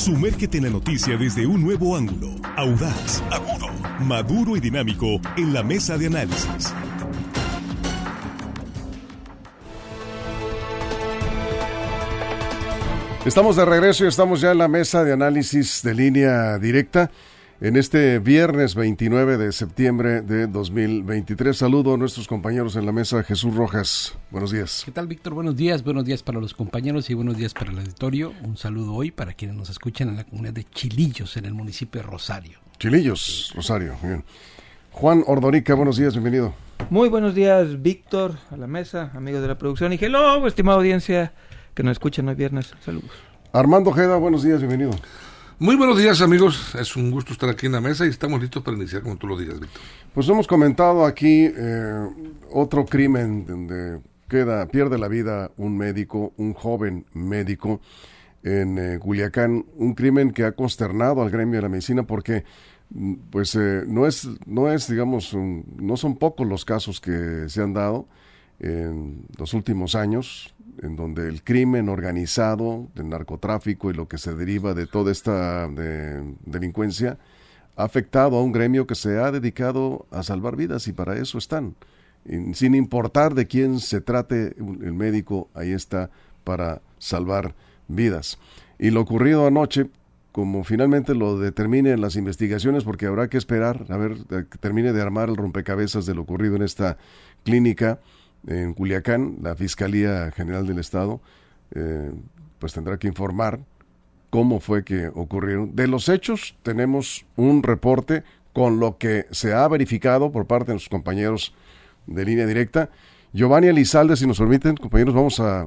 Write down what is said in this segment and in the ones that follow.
Sumérgete en la noticia desde un nuevo ángulo, audaz, agudo, maduro y dinámico en la mesa de análisis. Estamos de regreso y estamos ya en la mesa de análisis de línea directa en este viernes 29 de septiembre de 2023. Saludo a nuestros compañeros en la mesa. Jesús Rojas, buenos días. ¿Qué tal, Víctor? Buenos días, buenos días para los compañeros y buenos días para el auditorio. Un saludo hoy para quienes nos escuchan en la comunidad de Chilillos, en el municipio de Rosario. Chilillos, Rosario, bien. Juan Ordorica, buenos días, bienvenido. Muy buenos días, Víctor, a la mesa, amigos de la producción y hello, estimada audiencia que nos escuchan hoy viernes. Saludos. Armando Ojeda, buenos días, bienvenido. Muy buenos días amigos, es un gusto estar aquí en la mesa y estamos listos para iniciar como tú lo digas, Víctor. Pues hemos comentado aquí eh, otro crimen donde queda, pierde la vida un médico, un joven médico en eh, Culiacán, un crimen que ha consternado al gremio de la medicina porque mm, pues eh, no es, no es, digamos, no son pocos los casos que se han dado en los últimos años en donde el crimen organizado, el narcotráfico y lo que se deriva de toda esta delincuencia ha afectado a un gremio que se ha dedicado a salvar vidas y para eso están. sin importar de quién se trate el médico, ahí está para salvar vidas. Y lo ocurrido anoche, como finalmente lo determinen las investigaciones, porque habrá que esperar a ver que termine de armar el rompecabezas de lo ocurrido en esta clínica, en Culiacán, la Fiscalía General del Estado, eh, pues tendrá que informar cómo fue que ocurrieron. De los hechos tenemos un reporte con lo que se ha verificado por parte de nuestros compañeros de línea directa. Giovanni Elizalde, si nos permiten, compañeros, vamos a,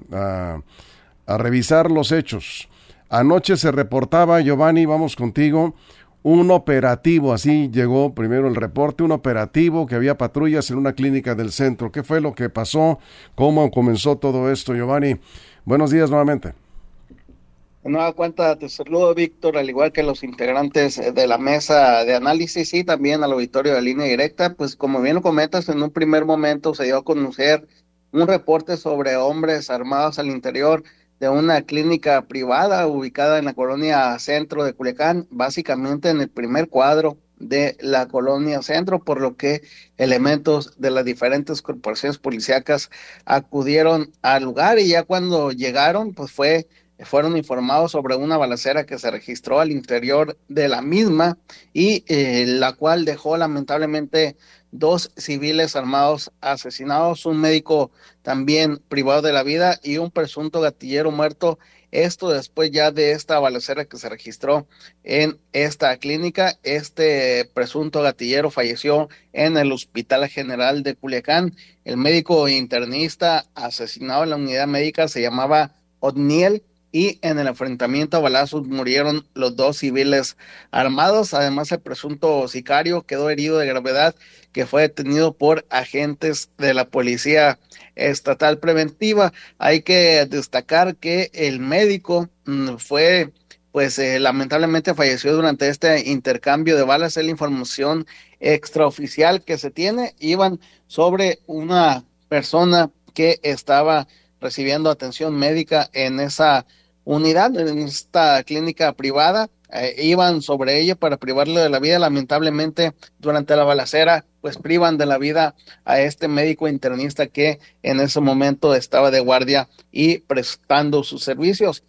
a revisar los hechos. Anoche se reportaba, Giovanni, vamos contigo, un operativo, así llegó primero el reporte, un operativo que había patrullas en una clínica del centro. ¿Qué fue lo que pasó? ¿Cómo comenzó todo esto, Giovanni? Buenos días nuevamente. De nueva cuenta, te saludo, Víctor, al igual que los integrantes de la mesa de análisis y también al auditorio de línea directa. Pues como bien lo comentas, en un primer momento se dio a conocer un reporte sobre hombres armados al interior de una clínica privada ubicada en la colonia centro de Culiacán, básicamente en el primer cuadro de la colonia centro, por lo que elementos de las diferentes corporaciones policíacas acudieron al lugar y ya cuando llegaron, pues fue fueron informados sobre una balacera que se registró al interior de la misma y eh, la cual dejó lamentablemente dos civiles armados asesinados, un médico también privado de la vida y un presunto gatillero muerto. Esto después ya de esta balacera que se registró en esta clínica. Este presunto gatillero falleció en el Hospital General de Culiacán. El médico internista asesinado en la unidad médica se llamaba Odniel y en el enfrentamiento a balazos murieron los dos civiles armados. Además, el presunto sicario quedó herido de gravedad que fue detenido por agentes de la policía estatal preventiva. Hay que destacar que el médico mm, fue pues eh, lamentablemente falleció durante este intercambio de balas. Es la información extraoficial que se tiene. Iban sobre una persona que estaba recibiendo atención médica en esa unidad en esta clínica privada. Eh, iban sobre ella para privarle de la vida. Lamentablemente, durante la balacera, pues privan de la vida a este médico internista que en ese momento estaba de guardia y prestando sus servicios.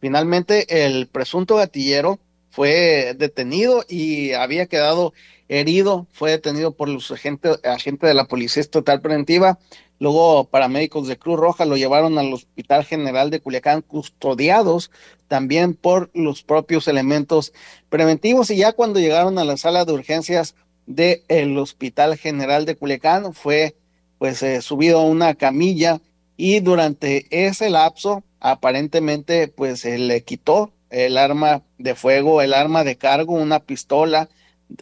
Finalmente, el presunto gatillero fue detenido y había quedado herido. Fue detenido por los agentes, agentes de la Policía Estatal Preventiva. Luego paramédicos de Cruz Roja lo llevaron al Hospital General de Culiacán custodiados también por los propios elementos preventivos y ya cuando llegaron a la sala de urgencias del Hospital General de Culiacán fue pues eh, subido a una camilla y durante ese lapso aparentemente pues se le quitó el arma de fuego, el arma de cargo, una pistola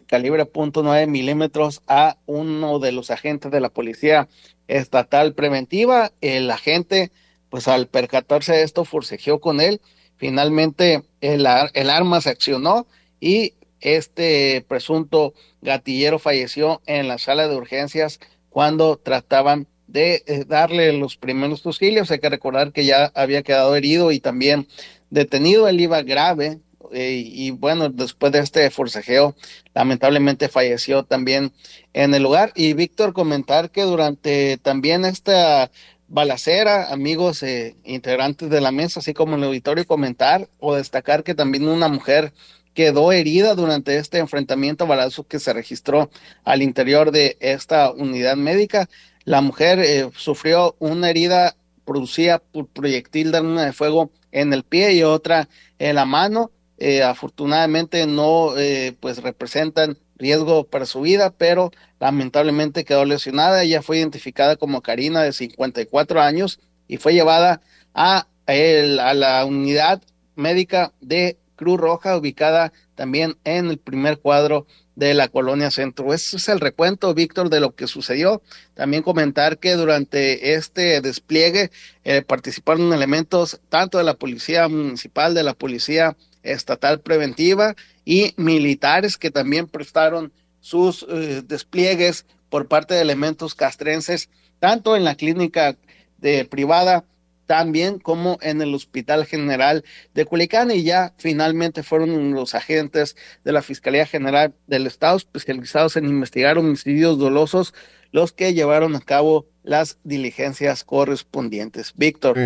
calibre .9 milímetros a uno de los agentes de la policía estatal preventiva. El agente, pues al percatarse de esto, forcejeó con él. Finalmente el, el arma se accionó y este presunto gatillero falleció en la sala de urgencias cuando trataban de eh, darle los primeros auxilios. Hay que recordar que ya había quedado herido y también detenido. Él iba grave, eh, y bueno, después de este forcejeo, lamentablemente falleció también en el lugar. Y Víctor, comentar que durante también esta balacera, amigos eh, integrantes de la mesa, así como el auditorio, comentar o destacar que también una mujer quedó herida durante este enfrentamiento balazo que se registró al interior de esta unidad médica. La mujer eh, sufrió una herida producida por proyectil de arma de fuego en el pie y otra en la mano. Eh, afortunadamente no eh, pues representan riesgo para su vida, pero lamentablemente quedó lesionada. Ella fue identificada como Karina de 54 años y fue llevada a, a la unidad médica de Cruz Roja, ubicada también en el primer cuadro de la colonia centro. Ese es el recuento, Víctor, de lo que sucedió. También comentar que durante este despliegue eh, participaron elementos tanto de la policía municipal, de la policía estatal preventiva y militares que también prestaron sus eh, despliegues por parte de elementos castrenses, tanto en la clínica de privada también como en el Hospital General de Culiacán y ya finalmente fueron los agentes de la Fiscalía General del Estado especializados en investigar homicidios dolosos los que llevaron a cabo las diligencias correspondientes. Víctor.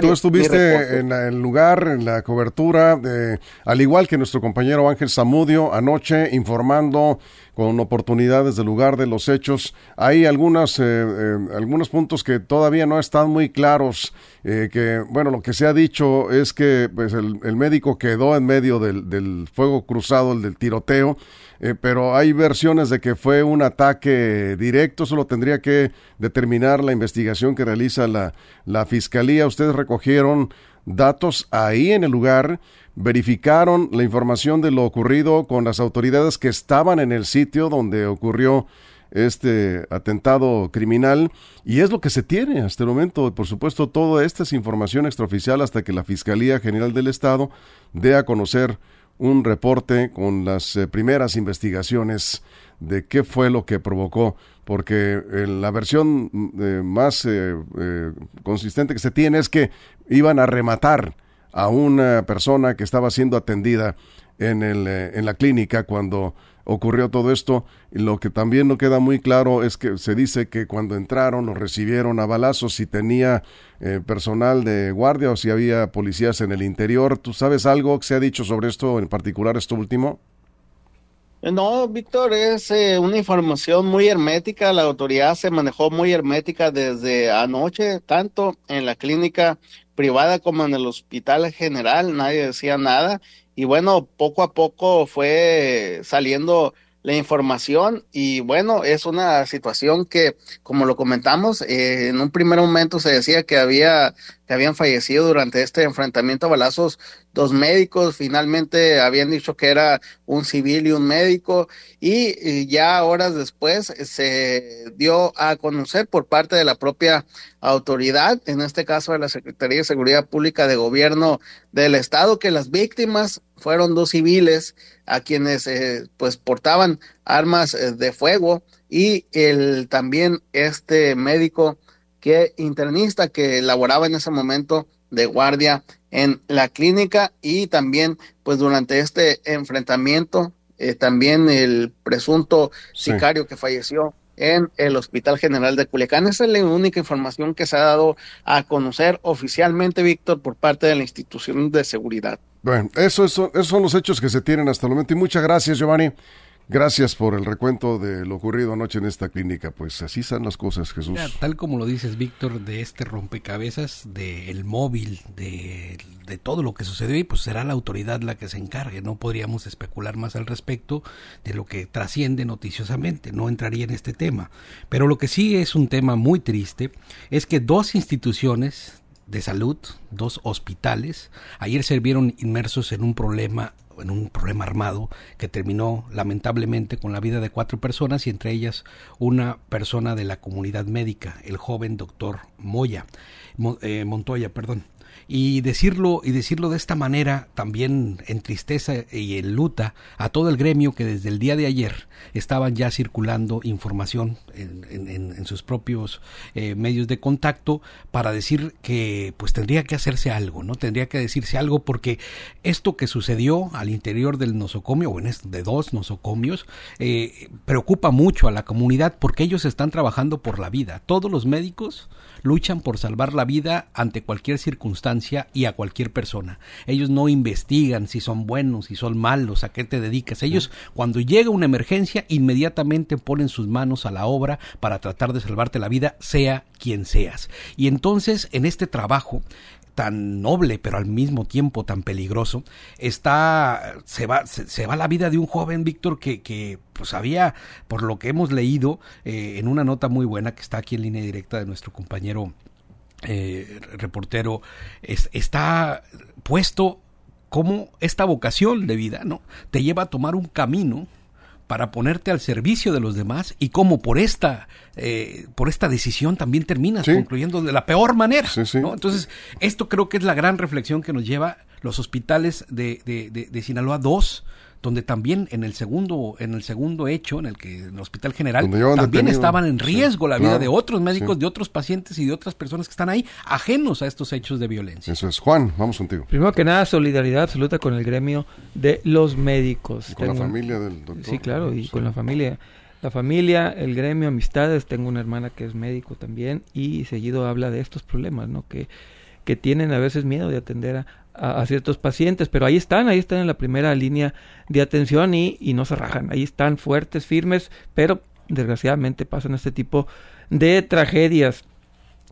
tú estuviste en el lugar, en la cobertura, de, al igual que nuestro compañero Ángel Zamudio, anoche informando con oportunidades del lugar de los hechos. Hay algunas, eh, eh, algunos puntos que todavía no están muy claros, eh, que, bueno, lo que se ha dicho es que pues, el, el médico quedó en medio del, del fuego cruzado, el del tiroteo, eh, pero hay versiones de que fue un ataque directo, solo tendría que determinar la investigación que realiza la, la Fiscalía. Ustedes recogieron datos ahí en el lugar, verificaron la información de lo ocurrido con las autoridades que estaban en el sitio donde ocurrió este atentado criminal y es lo que se tiene hasta el momento. Por supuesto, toda esta es información extraoficial hasta que la Fiscalía General del Estado dé a conocer un reporte con las eh, primeras investigaciones de qué fue lo que provocó, porque eh, la versión mm, eh, más consistente que se tiene es que iban a rematar a una persona que estaba siendo atendida en, el, en la clínica cuando ocurrió todo esto. lo que también no queda muy claro es que se dice que cuando entraron los recibieron a balazos si tenía eh, personal de guardia o si había policías en el interior. ¿Tú sabes algo que se ha dicho sobre esto, en particular esto último? No, Víctor, es eh, una información muy hermética. La autoridad se manejó muy hermética desde anoche, tanto en la clínica privada como en el hospital general. Nadie decía nada y bueno, poco a poco fue saliendo la información y bueno, es una situación que, como lo comentamos, eh, en un primer momento se decía que había que habían fallecido durante este enfrentamiento a balazos dos médicos, finalmente habían dicho que era un civil y un médico y, ya horas después se dio a conocer por parte de la propia autoridad, en este caso de la Secretaría de Seguridad Pública de Gobierno del Estado, que las víctimas fueron dos civiles a quienes eh, pues portaban armas eh, de fuego y el también este médico que internista que laboraba en ese momento de guardia en la clínica y también pues durante este enfrentamiento eh, también el presunto sicario que falleció en el Hospital General de Culiacán. Esa es la única información que se ha dado a conocer oficialmente, Víctor, por parte de la institución de seguridad. Bueno, eso, eso, esos son los hechos que se tienen hasta el momento y muchas gracias, Giovanni. Gracias por el recuento de lo ocurrido anoche en esta clínica. Pues así están las cosas, Jesús. tal como lo dices, Víctor, de este rompecabezas, del móvil, de, de, todo lo que sucedió, y pues será la autoridad la que se encargue. No podríamos especular más al respecto de lo que trasciende noticiosamente. No entraría en este tema. Pero lo que sí es un tema muy triste es que dos instituciones de salud, dos hospitales, ayer se vieron inmersos en un problema en un problema armado que terminó lamentablemente con la vida de cuatro personas y entre ellas una persona de la comunidad médica, el joven doctor Moya, eh, Montoya, perdón. Y decirlo, y decirlo de esta manera también en tristeza y en luta a todo el gremio que desde el día de ayer estaban ya circulando información en, sus propios eh, medios de contacto para decir que pues tendría que hacerse algo, ¿no? Tendría que decirse algo porque esto que sucedió al interior del nosocomio, o en de dos nosocomios, eh, preocupa mucho a la comunidad porque ellos están trabajando por la vida. Todos los médicos luchan por salvar la vida ante cualquier circunstancia y a cualquier persona. Ellos no investigan si son buenos, si son malos, a qué te dedicas. Ellos cuando llega una emergencia inmediatamente ponen sus manos a la obra para tratar de salvarte la vida, sea quien seas. Y entonces en este trabajo tan noble pero al mismo tiempo tan peligroso está se va se, va la vida de un joven Víctor que, que pues había por lo que hemos leído eh, en una nota muy buena que está aquí en línea directa de nuestro compañero eh, reportero está puesto como esta vocación de vida no te lleva a tomar un camino para ponerte al servicio de los demás y cómo por esta eh, por esta decisión también terminas concluyendo de la peor manera. Entonces, esto creo que es la gran reflexión que nos lleva los hospitales de, de, de, de Sinaloa 2 donde también en el segundo en el segundo hecho en el que en el hospital general también estaban en riesgo la vida de otros médicos de otros pacientes y de otras personas que están ahí ajenos a estos hechos de violencia. Eso es. Juan vamos contigo. Primero que nada solidaridad absoluta con el gremio de los médicos. Con la familia del doctor. Sí claro y con la familia. La familia, el gremio, amistades, tengo una hermana que es médico también y seguido habla de estos problemas, ¿no? Que, que tienen a veces miedo de atender a, a, ciertos pacientes, pero ahí están, ahí están en la primera línea de atención y, y no se rajan, ahí están fuertes, firmes, pero desgraciadamente pasan este tipo de tragedias.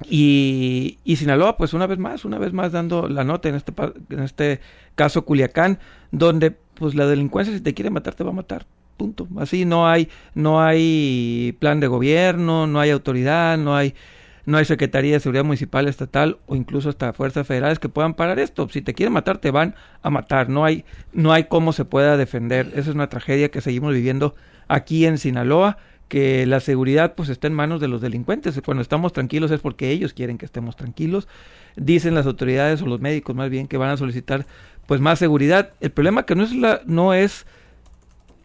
Y, y, Sinaloa, pues una vez más, una vez más dando la nota en este, en este caso Culiacán, donde pues la delincuencia si te quiere matar te va a matar, punto. Así no hay, no hay plan de gobierno, no hay autoridad, no hay no hay Secretaría de Seguridad Municipal, Estatal o incluso hasta fuerzas federales que puedan parar esto. Si te quieren matar, te van a matar. No hay, no hay cómo se pueda defender. Esa es una tragedia que seguimos viviendo aquí en Sinaloa que la seguridad pues está en manos de los delincuentes. Cuando estamos tranquilos es porque ellos quieren que estemos tranquilos. Dicen las autoridades o los médicos más bien que van a solicitar pues más seguridad. El problema que no es la no es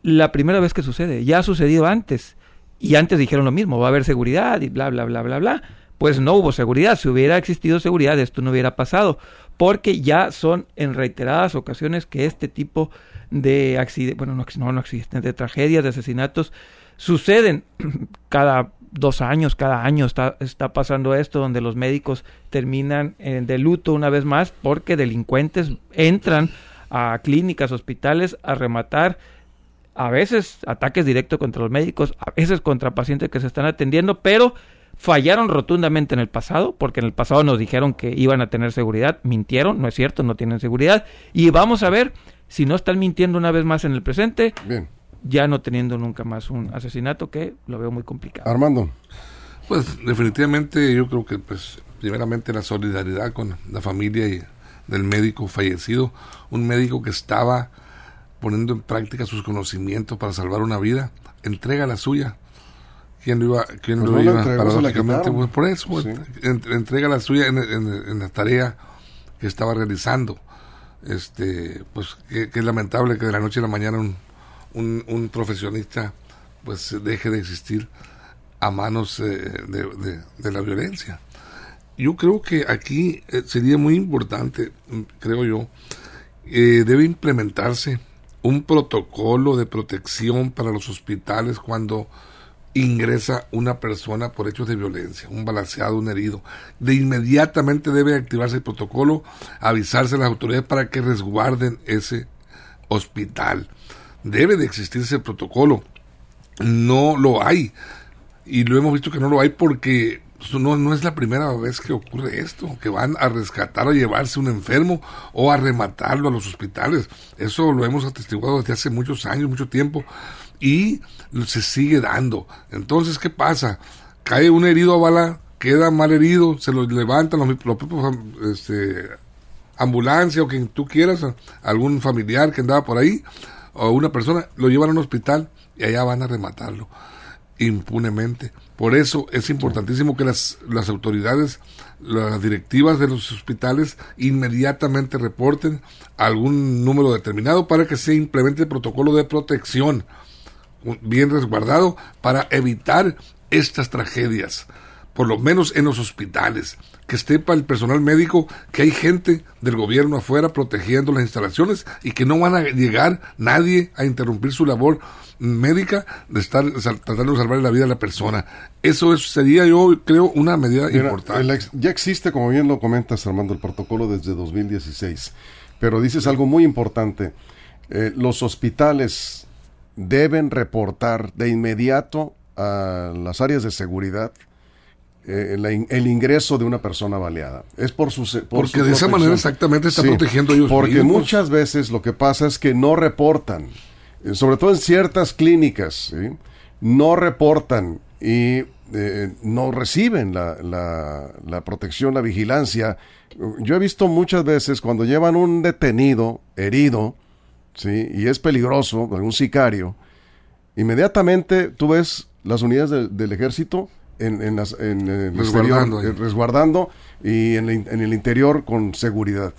la primera vez que sucede, ya ha sucedido antes. Y antes dijeron lo mismo, va a haber seguridad y bla bla bla bla bla pues no hubo seguridad. Si hubiera existido seguridad, esto no hubiera pasado, porque ya son en reiteradas ocasiones que este tipo de accidentes, bueno, no, accidentes, de tragedias, de asesinatos, suceden cada dos años, cada año está, está pasando esto, donde los médicos terminan de luto una vez más porque delincuentes entran a clínicas, hospitales a rematar a veces ataques directos contra los médicos, a veces contra pacientes que se están atendiendo, pero fallaron rotundamente en el pasado, porque en el pasado nos dijeron que iban a tener seguridad, mintieron, no es cierto, no tienen seguridad, y vamos a ver si no están mintiendo una vez más en el presente, ya no teniendo nunca más un asesinato, que lo veo muy complicado. Armando. Pues definitivamente yo creo que pues primeramente la solidaridad con la familia y del médico fallecido, un médico que estaba poniendo en práctica sus conocimientos para salvar una vida, entrega la suya quién lo iba, quién pues lo iba paradójicamente, pues por eso, pues, entrega la suya en, la tarea que estaba realizando. Este, pues que, es lamentable que de la noche a la mañana un, un, profesionista pues deje de existir a manos eh, de, de, la violencia. Yo creo que aquí eh, sería muy importante, creo yo, eh, debe implementarse un protocolo de protección para los hospitales cuando ingresa una persona por hechos de violencia, un balanceado, un herido. De inmediatamente debe activarse el protocolo, avisarse a las autoridades para que resguarden ese hospital. Debe de existir ese protocolo. No lo hay. Y lo hemos visto que no lo hay porque no, no es la primera vez que ocurre esto, que van a rescatar o llevarse un enfermo o a rematarlo a los hospitales. Eso lo hemos atestiguado desde hace muchos años, mucho tiempo y se sigue dando. Entonces, ¿qué pasa? Cae un herido a bala, queda mal herido, se lo levantan los, propios este, ambulancia o quien tú quieras, algún familiar que andaba por ahí, o una persona, lo llevan a un hospital y allá van a rematarlo impunemente. Por eso es importantísimo que las, las autoridades las directivas de los hospitales inmediatamente reporten algún número determinado para que se implemente el protocolo de protección bien resguardado para evitar estas tragedias, por lo menos en los hospitales, que para el personal médico que hay gente del gobierno afuera protegiendo las instalaciones y que no van a llegar nadie a interrumpir su labor médica de estar tratando de salvar la vida de la persona. Eso sería, yo creo, una medida importante. ya existe, como bien lo comentas, Armando, el protocolo desde 2016. Pero dices algo muy importante. Eh, los hospitales deben reportar de inmediato a las áreas de seguridad eh, el ingreso de una persona baleada. Es por su Porque de esa manera exactamente está protegiendo ellos Porque muchas veces lo que pasa es que no reportan eh, sobre todo en ciertas clínicas, no reportan y eh, no reciben la, la, protección, la vigilancia. Yo he visto muchas veces cuando llevan un detenido herido, ¿sí? y es peligroso, un sicario, inmediatamente tú ves las unidades del ejército en, en, el resguardando, exterior, eh, resguardando y en, el interior con seguridad.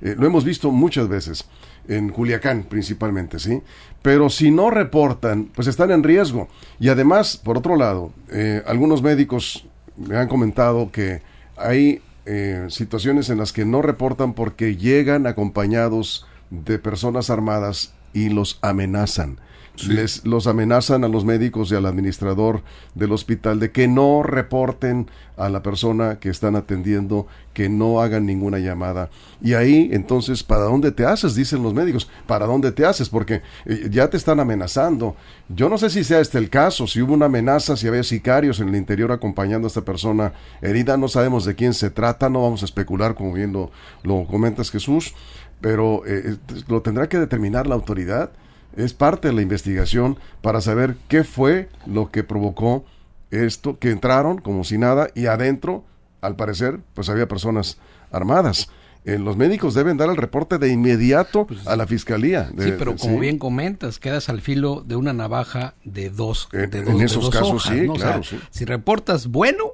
lo hemos visto muchas veces en Culiacán principalmente, ¿sí? Pero si no reportan, pues están en riesgo. Y además, por otro lado, eh, algunos médicos me han comentado que hay eh, situaciones en las que no reportan porque llegan acompañados de personas armadas y los amenazan les los amenazan a los médicos y al administrador del hospital de que no reporten a la persona que están atendiendo, que no hagan ninguna llamada. Y ahí, entonces, ¿para dónde te haces? Dicen los médicos, ¿para dónde te haces? Porque eh, ya te están amenazando. Yo no sé si sea este el caso, si hubo una amenaza, si había sicarios en el interior acompañando a esta persona herida, no sabemos de quién se trata, no vamos a especular, como bien lo, lo comentas Jesús, pero eh, eh, lo tendrá que determinar la autoridad es parte de la investigación para saber qué fue lo que provocó esto, que entraron como si nada y adentro, al parecer, pues había personas armadas. Eh, los médicos deben dar el reporte de inmediato pues, a la fiscalía. sí, pero como bien comentas, quedas al filo de una navaja de dos. de en esos casos, sí, claro. Si reportas bueno,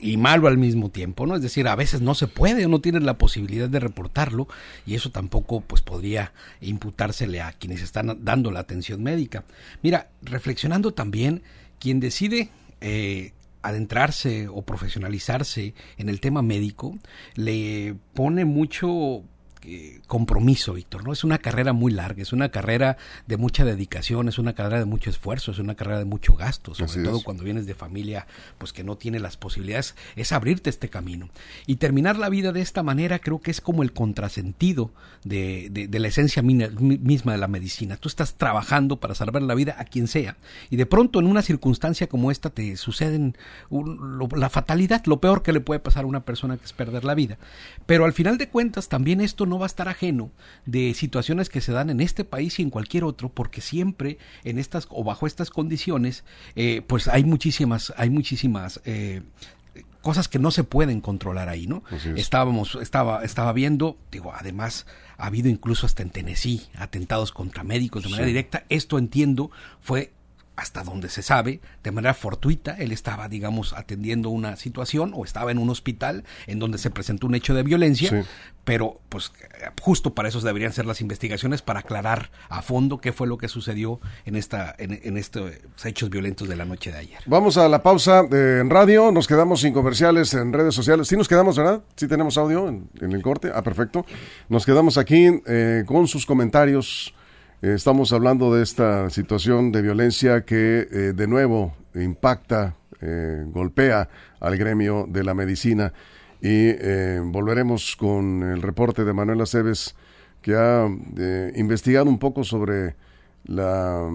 y malo al mismo tiempo, ¿no? Es decir, a veces no se puede o no tienes la posibilidad de reportarlo y eso tampoco pues podría imputársele a quienes están dando la atención médica. Mira, reflexionando también, quien decide eh, adentrarse o profesionalizarse en el tema médico le pone mucho eh, compromiso, Víctor, ¿no? Es una carrera muy larga, es una carrera de mucha dedicación, es una carrera de mucho esfuerzo, es una carrera de mucho gasto, sobre todo cuando vienes de familia pues que no tiene las posibilidades, es abrirte este camino. Y terminar la vida de esta manera creo que es como el contrasentido de, de, la esencia misma de la medicina. Tú estás trabajando para salvar la vida a quien sea y de pronto en una circunstancia como esta te suceden la fatalidad, lo peor que le puede pasar a una persona que es perder la vida. Pero al final de cuentas también esto no va a estar ajeno de situaciones que se dan en este país y en cualquier otro, porque siempre en estas o bajo estas condiciones, eh, pues hay muchísimas, hay muchísimas eh, cosas que no se pueden controlar ahí, ¿no? Estábamos, estaba, estaba viendo, digo, además ha habido incluso hasta en Tennessee atentados contra médicos de manera directa. Esto entiendo fue hasta donde se sabe, de manera fortuita, él estaba, digamos, atendiendo una situación o estaba en un hospital en donde se presentó un hecho de violencia, pero pues justo para eso deberían ser las investigaciones para aclarar a fondo qué fue lo que sucedió en esta en, estos hechos violentos de la noche de ayer. Vamos a la pausa en radio, nos quedamos sin comerciales en redes sociales. Sí nos quedamos, ¿verdad? Sí tenemos audio en, el corte. Ah, perfecto. Nos quedamos aquí eh, con sus comentarios estamos hablando de esta situación de violencia que eh, de nuevo impacta, eh, golpea al gremio de la medicina. Y volveremos con el reporte de Manuel Aceves que ha investigado un poco sobre la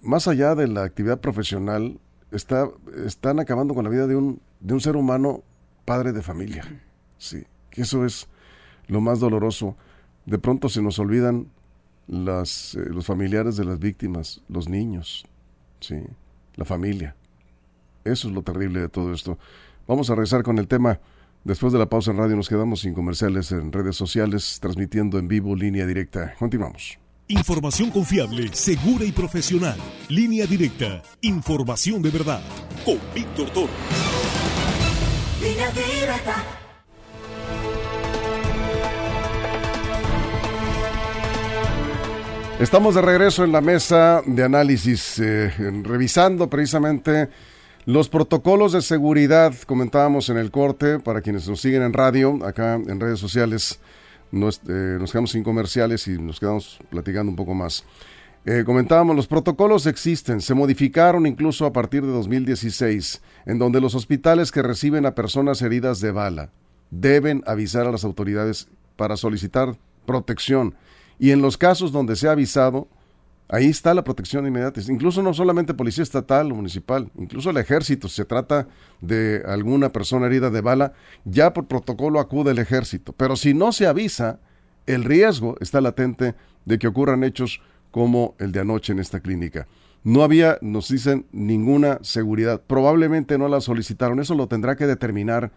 más allá de la actividad profesional está están acabando con la vida de un de un ser humano padre de familia. Sí que eso es lo más doloroso. De pronto se nos olvidan las, eh, los familiares de las víctimas, los niños, ¿sí? la familia. Eso es lo terrible de todo esto. Vamos a regresar con el tema. Después de la pausa en radio nos quedamos sin comerciales en redes sociales, transmitiendo en vivo línea directa. Continuamos. Información confiable, segura y profesional. Línea directa. Información de verdad. Con Víctor Toro. Línea directa. Estamos de regreso en la mesa de análisis, eh, revisando precisamente los protocolos de seguridad. Comentábamos en el corte, para quienes nos siguen en radio, acá en redes sociales, nos, eh, quedamos sin comerciales y nos quedamos platicando un poco más. Eh, comentábamos, los protocolos existen, se modificaron incluso a partir de 2016, en donde los hospitales que reciben a personas heridas de bala deben avisar a las autoridades para solicitar protección y en los casos donde se ha avisado, ahí está la protección inmediata. Incluso no solamente policía estatal o municipal, incluso el ejército, si se trata de alguna persona herida de bala, ya por protocolo acude el ejército. Pero si no se avisa, el riesgo está latente de que ocurran hechos como el de anoche en esta clínica. No había, nos dicen, ninguna seguridad. Probablemente no la solicitaron. Eso lo tendrá que determinar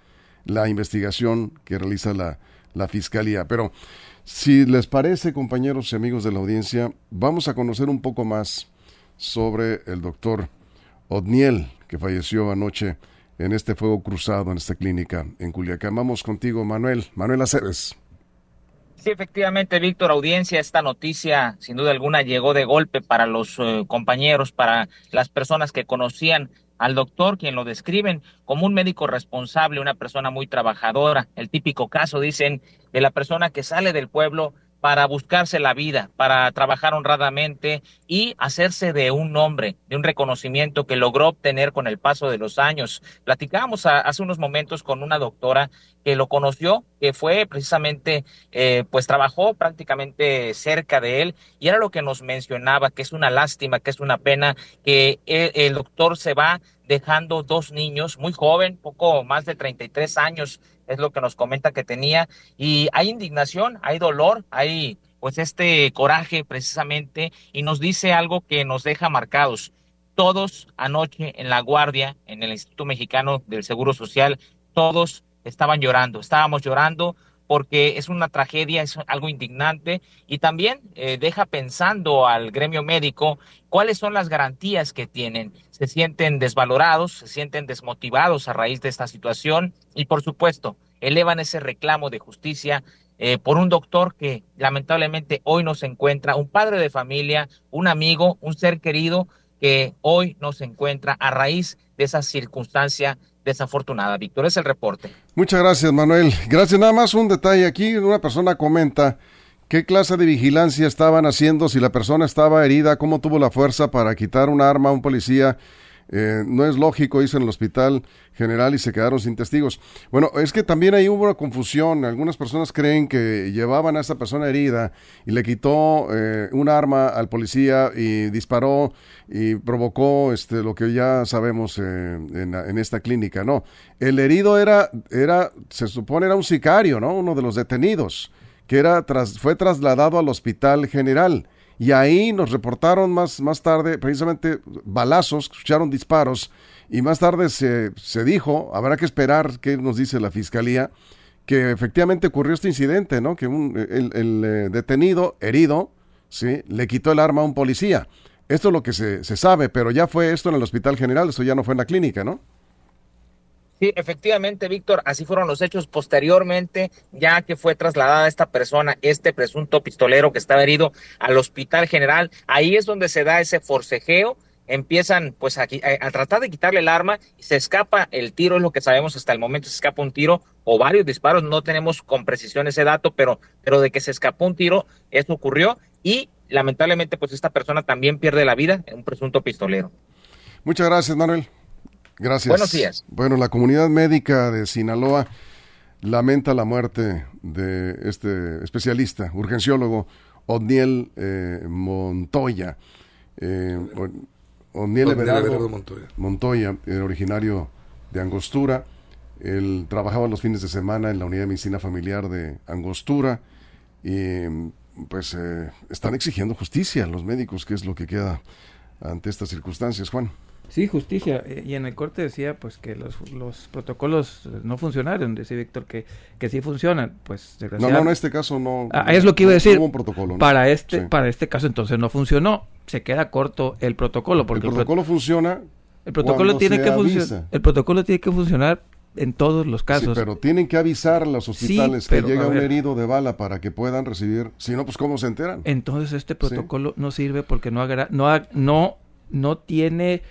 la investigación que realiza la, la fiscalía. Pero si les parece, compañeros y amigos de la audiencia, vamos a conocer un poco más sobre el doctor Odniel, que falleció anoche en este fuego cruzado en esta clínica en Culiacán. Vamos contigo, Manuel. Manuel Aceves. Sí, efectivamente, Víctor, audiencia, esta noticia sin duda alguna llegó de golpe para los eh, compañeros, para las personas que conocían al doctor, quien lo describen como un médico responsable, una persona muy trabajadora. El típico caso, dicen, de la persona que sale del pueblo para buscarse la vida, para trabajar honradamente y hacerse de un nombre, de un reconocimiento que logró obtener con el paso de los años. Platicábamos hace unos momentos con una doctora que lo conoció, que fue precisamente, eh, pues trabajó prácticamente cerca de él y era lo que nos mencionaba, que es una lástima, que es una pena que el, el doctor se va dejando dos niños, muy joven, poco más de 33 años, es lo que nos comenta que tenía, y hay indignación, hay dolor, hay pues este coraje precisamente, y nos dice algo que nos deja marcados. Todos anoche en la guardia, en el Instituto Mexicano del Seguro Social, todos estaban llorando, estábamos llorando porque es una tragedia, es algo indignante y también eh, deja pensando al gremio médico cuáles son las garantías que tienen. Se sienten desvalorados, se sienten desmotivados a raíz de esta situación y por supuesto elevan ese reclamo de justicia eh, por un doctor que lamentablemente hoy no se encuentra, un padre de familia, un amigo, un ser querido que hoy no se encuentra a raíz de esa circunstancia desafortunada. Víctor, es el reporte. Muchas gracias, Manuel. Gracias. Nada más un detalle aquí. Una persona comenta qué clase de vigilancia estaban haciendo, si la persona estaba herida, cómo tuvo la fuerza para quitar un arma a un policía eh, no es lógico, hizo en el hospital general y se quedaron sin testigos. Bueno, es que también ahí hubo una confusión. Algunas personas creen que llevaban a esta persona herida y le quitó eh, un arma al policía y disparó y provocó este, lo que ya sabemos eh, en, en, esta clínica. No, el herido era, era, se supone era un sicario, ¿no? Uno de los detenidos, que era tras, fue trasladado al hospital general y ahí nos reportaron más, más tarde precisamente balazos, escucharon disparos y más tarde se, se dijo, habrá que esperar qué nos dice la fiscalía, que efectivamente ocurrió este incidente, ¿no? Que un, el, el eh, detenido herido, ¿sí? Le quitó el arma a un policía. Esto es lo que se, se sabe, pero ya fue esto en el hospital general, esto ya no fue en la clínica, ¿no? Sí, efectivamente, Víctor, así fueron los hechos posteriormente, ya que fue trasladada esta persona, este presunto pistolero que estaba herido al hospital general. Ahí es donde se da ese forcejeo, empiezan pues a, a, tratar de quitarle el arma se escapa el tiro, es lo que sabemos hasta el momento, se escapa un tiro o varios disparos, no tenemos con precisión ese dato, pero, pero de que se escapó un tiro, eso ocurrió y lamentablemente pues esta persona también pierde la vida, un presunto pistolero. Muchas gracias, Manuel. Gracias. Buenos días. Bueno, la comunidad médica de Sinaloa lamenta la muerte de este especialista, urgenciólogo, Odniel eh, Montoya. Eh, Odniel Everardo Montoya. Montoya, era originario de Angostura. Él trabajaba los fines de semana en la unidad de medicina familiar de Angostura y pues eh, están exigiendo justicia a los médicos, que es lo que queda ante estas circunstancias, Juan. Sí, justicia. Eh, y en el corte decía pues que los, los protocolos no funcionaron. Decía Víctor que, que sí funcionan. Pues No, no, en este caso no. Ah, es lo que iba a decir. No hubo un protocolo. ¿no? Para, este, sí. para este caso entonces no funcionó. Se queda corto el protocolo. Porque el protocolo el funciona. El protocolo tiene que funcionar. El protocolo tiene que funcionar en todos los casos. Sí, pero tienen que avisar a los hospitales que llega un herido de bala para que puedan recibir. Si no, pues ¿cómo se enteran? Entonces este protocolo no sirve porque no, no, no, no tiene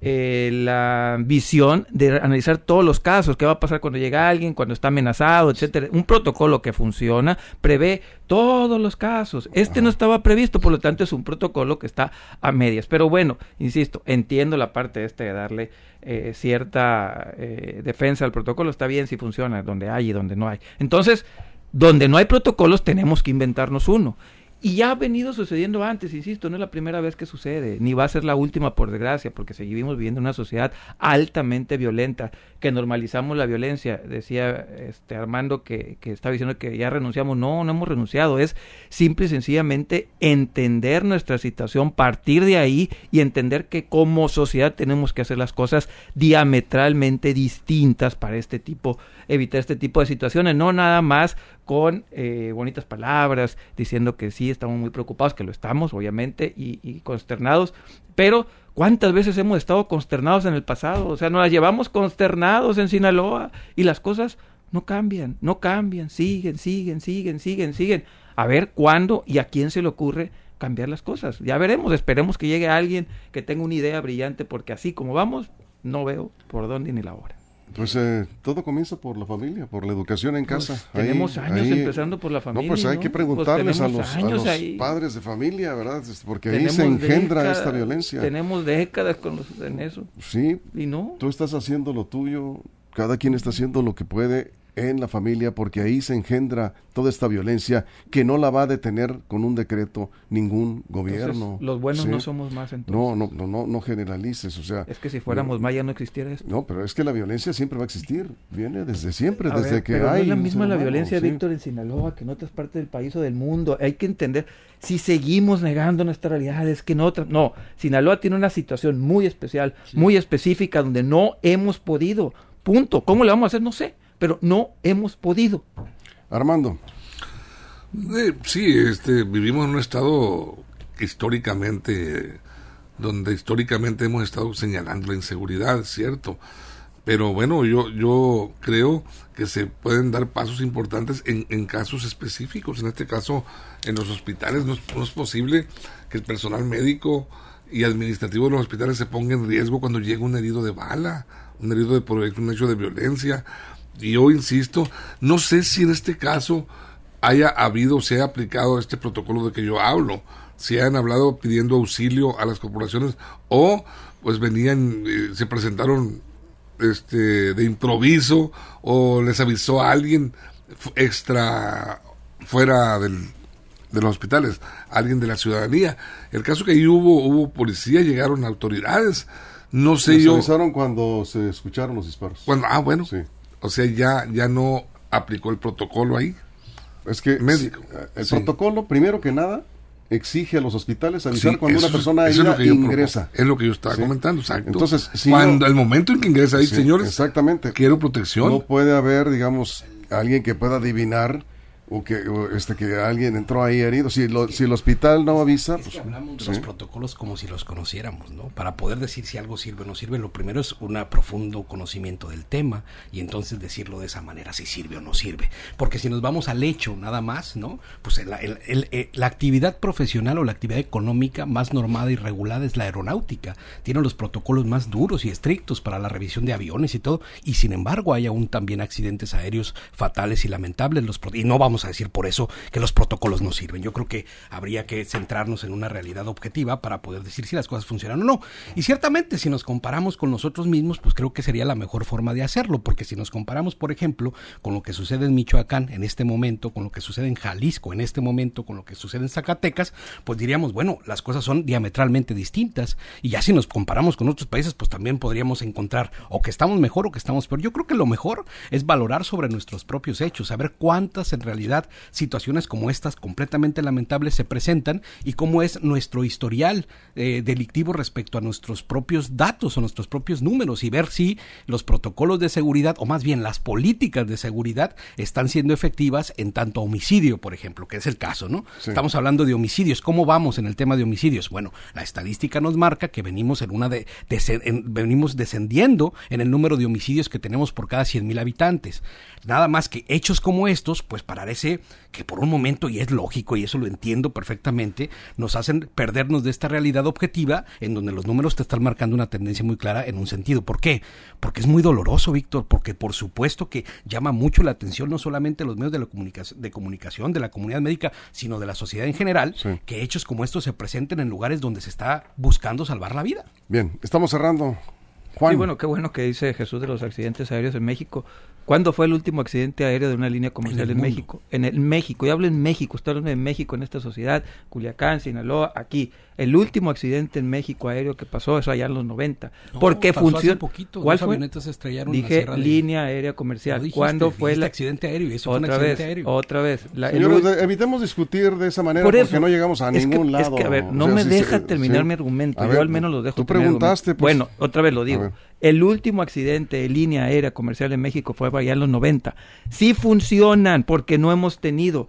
eh, la visión de analizar todos los casos, qué va a pasar cuando llega alguien, cuando está amenazado, etcétera. Un protocolo que funciona prevé todos los casos. Este no estaba previsto, por lo tanto es un protocolo que está a medias. Pero bueno, insisto, entiendo la parte este de darle eh, cierta eh, defensa al protocolo. Está bien si funciona, donde hay y donde no hay. Entonces, donde no hay protocolos tenemos que inventarnos uno. Y ya ha venido sucediendo antes, insisto, no es la primera vez que sucede, ni va a ser la última por desgracia, porque seguimos viviendo en una sociedad altamente violenta, que normalizamos la violencia. Decía este Armando que, que estaba diciendo que ya renunciamos. No, no hemos renunciado, es simple y sencillamente entender nuestra situación, partir de ahí y entender que como sociedad tenemos que hacer las cosas diametralmente distintas para este tipo, evitar este tipo de situaciones, no nada más con eh, bonitas palabras, diciendo que sí, estamos muy preocupados, que lo estamos, obviamente, y, consternados, pero ¿cuántas veces hemos estado consternados en el pasado? O sea, nos las llevamos consternados en Sinaloa y las cosas no cambian, no cambian, siguen, siguen, siguen, siguen, siguen. A ver cuándo y a quién se le ocurre cambiar las cosas. Ya veremos, esperemos que llegue alguien que tenga una idea brillante, porque así como vamos, no veo por dónde ni la hora. Pues eh, todo comienza por la familia, por la educación en pues, casa. tenemos años empezando por la familia. No, pues hay que pues, preguntarles a, los, padres de familia, ¿verdad? Porque ahí se engendra esta violencia. Tenemos décadas con en eso. Sí. Y no. Tú estás haciendo lo tuyo, cada quien está haciendo lo que puede en la familia porque ahí se engendra toda esta violencia que no la va a detener con un decreto ningún gobierno. los buenos no somos más entonces. No, no, no, no, no generalices, o sea. Es que si fuéramos más ya no existiera esto. No, pero es que la violencia siempre va a existir, viene desde siempre, desde que hay. es la misma la violencia, Víctor, en Sinaloa que en otras partes del país o del mundo. Hay que entender, si seguimos negando nuestra realidad, es que en otras. No, Sinaloa tiene una situación muy especial, muy específica, donde no hemos podido. Punto. ¿Cómo le vamos a hacer? No sé pero no hemos podido. Armando. Eh, sí, este, vivimos en un estado históricamente, donde históricamente hemos estado señalando la inseguridad, cierto. Pero bueno, yo, yo creo que se pueden dar pasos importantes en, en casos específicos. En este caso, en los hospitales no es, no es posible que el personal médico y administrativo de los hospitales se ponga en riesgo cuando llega un herido de bala, un herido de un hecho de violencia, yo insisto, no sé si en este caso haya habido se haya aplicado este protocolo de que yo hablo, si hayan hablado pidiendo auxilio a las corporaciones o pues venían, eh, se presentaron este, de improviso o les avisó a alguien extra fuera del, de los hospitales, alguien de la ciudadanía. El caso que ahí hubo, hubo policía, llegaron autoridades. No sé Les yo. avisaron cuando se escucharon los disparos. Cuando, ah, bueno. Sí. O sea, ya, ya no aplicó el protocolo ahí. Es que médico. el protocolo, primero que nada, exige a los hospitales avisar cuando una persona ingresa. es lo que yo estaba comentando, exacto. Entonces, cuando el momento en que ingresa ahí, señores, exactamente. quiero protección. No puede haber, digamos, alguien que pueda adivinar o que este que alguien entró ahí herido. Si si el hospital no avisa pues, hablamos de los protocolos como si los conociéramos no para poder decir si algo sirve o no sirve lo primero es un profundo conocimiento del tema y entonces decirlo de esa manera si sirve o no sirve. Porque si nos vamos al hecho nada más no pues el, eh, la actividad profesional o la actividad económica más normada y regulada es la aeronáutica. Tiene los protocolos más duros y estrictos para la revisión de aviones y todo. Y sin embargo hay aún también accidentes aéreos fatales y lamentables los y no vamos a decir por eso que los protocolos no sirven. Yo creo que habría que centrarnos en una realidad objetiva para poder decir si las cosas funcionan o no. Y ciertamente, si nos comparamos con nosotros mismos, pues creo que sería la mejor forma de hacerlo, porque si nos comparamos, por ejemplo, con lo que sucede en Michoacán en este momento, con lo que sucede en Jalisco en este momento, con lo que sucede en Zacatecas, pues diríamos, bueno, las cosas son diametralmente distintas. Y ya si nos comparamos con otros países, pues también podríamos encontrar o que estamos mejor o que estamos peor. Yo creo que lo mejor es valorar sobre nuestros propios hechos, saber cuántas en realidad situaciones como estas completamente lamentables se presentan y cómo es nuestro historial eh, delictivo respecto a nuestros propios datos o nuestros propios números y ver si los protocolos de seguridad o más bien las políticas de seguridad están siendo efectivas en tanto a homicidio, por ejemplo, que es el caso, ¿no? Estamos hablando de homicidios. ¿Cómo vamos en el tema de homicidios? Bueno, la estadística nos marca que venimos en una de, venimos descendiendo en el número de homicidios que tenemos por cada 100 mil habitantes. Nada más que hechos como estos, pues parece que por un momento, y es lógico, y eso lo entiendo perfectamente, nos hacen perdernos de esta realidad objetiva en donde los números te están marcando una tendencia muy clara en un sentido. ¿Por qué? Porque es muy doloroso, Víctor, porque por supuesto que llama mucho la atención no solamente los medios de, la comunicación, de comunicación, de la comunidad médica, sino de la sociedad en general, que hechos como estos se presenten en lugares donde se está buscando salvar la vida. Bien, estamos cerrando. Juan. Sí, bueno, qué bueno que dice Jesús de los accidentes aéreos en México. ¿Cuándo fue el último accidente aéreo de una línea comercial en, México? En el México, y hablo en México, estoy hablando de México en esta sociedad, Culiacán, Sinaloa, aquí. El último accidente en México aéreo que pasó es allá en los 90. porque funciona. ¿Cuál fue? Dije línea aérea comercial. ¿Cuándo fue el accidente aéreo? eso otra fue un vez, aéreo. Otra vez. Señores, evitemos discutir de esa manera porque no llegamos a ningún lado. Es que, a ver, no me deja terminar mi argumento. Yo al menos lo dejo. Tú preguntaste. Pues, bueno, otra vez lo digo. El último accidente de línea aérea comercial en México fue allá en los 90. Sí funcionan porque no hemos tenido.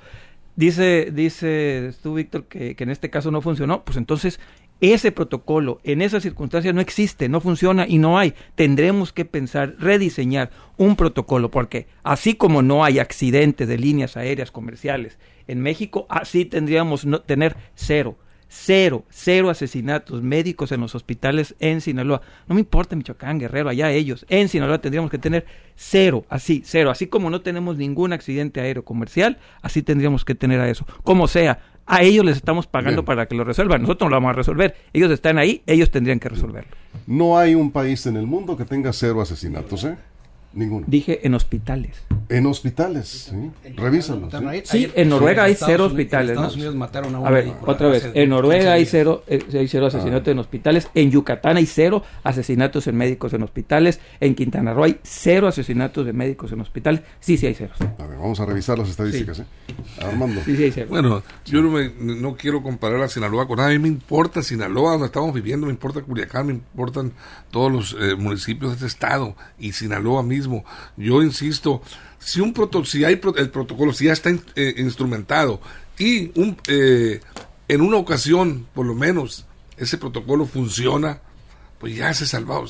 Dice, dice tú, Víctor, que, que en este caso no funcionó. Pues entonces ese protocolo en esas circunstancias no existe, no funciona y no hay. Tendremos que pensar, rediseñar un protocolo, porque así como no hay accidentes de líneas aéreas comerciales en México, así tendríamos no tener cero Cero, cero asesinatos médicos en los hospitales en Sinaloa. No me importa Michoacán, Guerrero, allá ellos. En Sinaloa tendríamos que tener cero, así, cero. Así como no tenemos ningún accidente aéreo comercial, así tendríamos que tener a eso. Como sea, a ellos les estamos pagando para que lo resuelvan. Nosotros no lo vamos a resolver. Ellos están ahí, ellos tendrían que resolverlo. No hay un país en el mundo que tenga cero asesinatos, ¿eh? Ninguno. Dije en hospitales. En hospitales, sí. Revísalo. Sí, en Noruega hay cero hospitales. Estados Unidos mataron a, a ver, otra vez. En Noruega hay cero, eh, hay cero asesinatos ah. en hospitales. En Yucatán hay cero asesinatos en médicos en hospitales. En Quintana Roo hay cero asesinatos de médicos en hospitales. Sí, sí hay cero. A ver, vamos a revisar las estadísticas. ¿eh? Armando. Sí, sí hay cero. Bueno, yo no, me, no quiero comparar a Sinaloa con nada. A mí me importa Sinaloa, donde estamos viviendo, me importa Culiacán, me importan todos los eh, municipios de este estado y Sinaloa Yo insisto, si un proto, si hay el protocolo, si ya está eh, instrumentado y eh, en una ocasión, por lo menos, ese protocolo funciona, pues ya se salvó,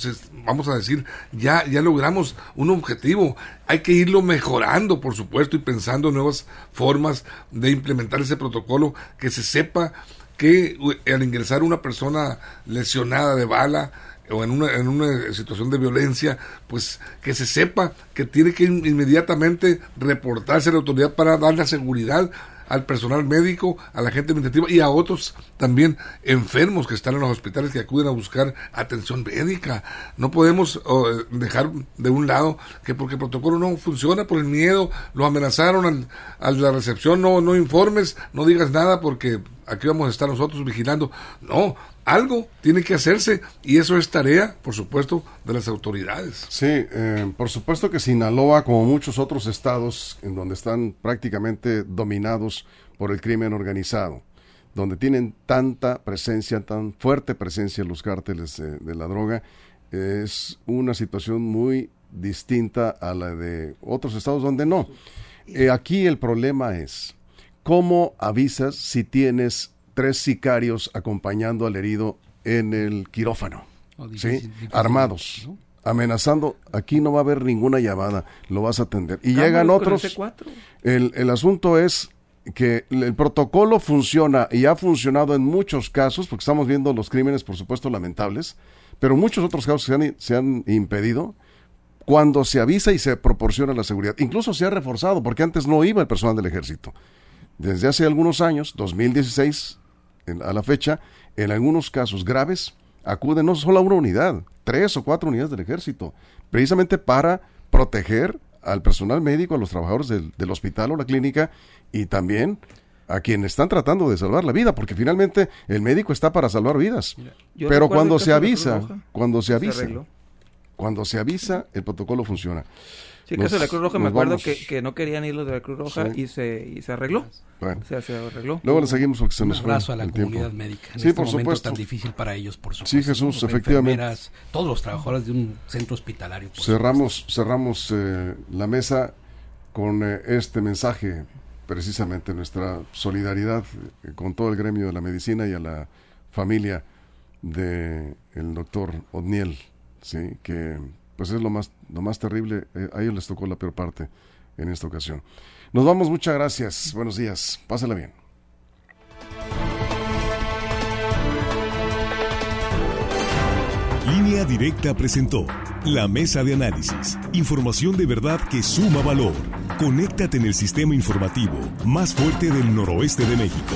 vamos a decir, ya, ya logramos un objetivo. Hay que irlo mejorando, por supuesto, y pensando nuevas formas de implementar ese protocolo, que se sepa que al ingresar una persona lesionada de bala, o en una, en una situación de violencia, pues que se sepa que tiene que inmediatamente reportarse a la autoridad para dar la seguridad al personal médico, a la gente administrativa y a otros también enfermos que están en los hospitales que acuden a buscar atención médica. No podemos dejar de un lado que porque el protocolo no funciona por el miedo, lo amenazaron a la recepción, no, no informes, no digas nada porque aquí vamos a estar nosotros vigilando. No, algo tiene que hacerse y eso es tarea, por supuesto, de las autoridades. Sí, eh, por supuesto que Sinaloa, como muchos otros estados en donde están prácticamente dominados por el crimen organizado, donde tienen tanta presencia, tan fuerte presencia los cárteles de la droga, es una situación muy distinta a la de otros estados donde no. Eh, aquí el problema es cómo avisas si tienes tres sicarios acompañando al herido en el quirófano, oh, ¿sí? armados. amenazando, aquí no va a haber ninguna llamada, lo vas a atender. Y llegan otros. El, el asunto es que el protocolo funciona y ha funcionado en muchos casos, porque estamos viendo los crímenes, por supuesto, lamentables, pero muchos otros casos se han, se han impedido cuando se avisa y se proporciona la seguridad. Incluso se ha reforzado, porque antes no iba el personal del ejército. Desde hace algunos años, 2016 a la fecha, en algunos casos graves, acuden no solo a una unidad, tres o cuatro unidades del ejército, precisamente para proteger al personal médico, a los trabajadores del, hospital o la clínica y también a quienes están tratando de salvar la vida, porque finalmente el médico está para salvar vidas. Pero cuando se avisa, cuando se avisa, Cuando se avisa, el protocolo funciona. Sí, en caso de la Cruz Roja me acuerdo que, que no querían ir los de la Cruz Roja Sí. y, se, y se arregló. Bueno. O sea, se arregló. Luego le seguimos porque se Un nos fue abrazo a la el tiempo. comunidad médica en Sí, este por momento supuesto. tan difícil para ellos, por supuesto. Sí, Jesús, Los efectivamente. Todos los trabajadores de un centro hospitalario. Cerramos, cerramos eh, la mesa con eh, este mensaje, precisamente nuestra solidaridad eh, con todo el gremio de la medicina y a la familia de el doctor Odniel, sí, que pues es lo más, lo más terrible, eh, a ellos les tocó la peor parte en esta ocasión. Nos vamos, muchas gracias, buenos días, pásala bien. Línea Directa presentó la mesa de análisis. Información de verdad que suma valor. Conéctate en el sistema informativo más fuerte del noroeste de México.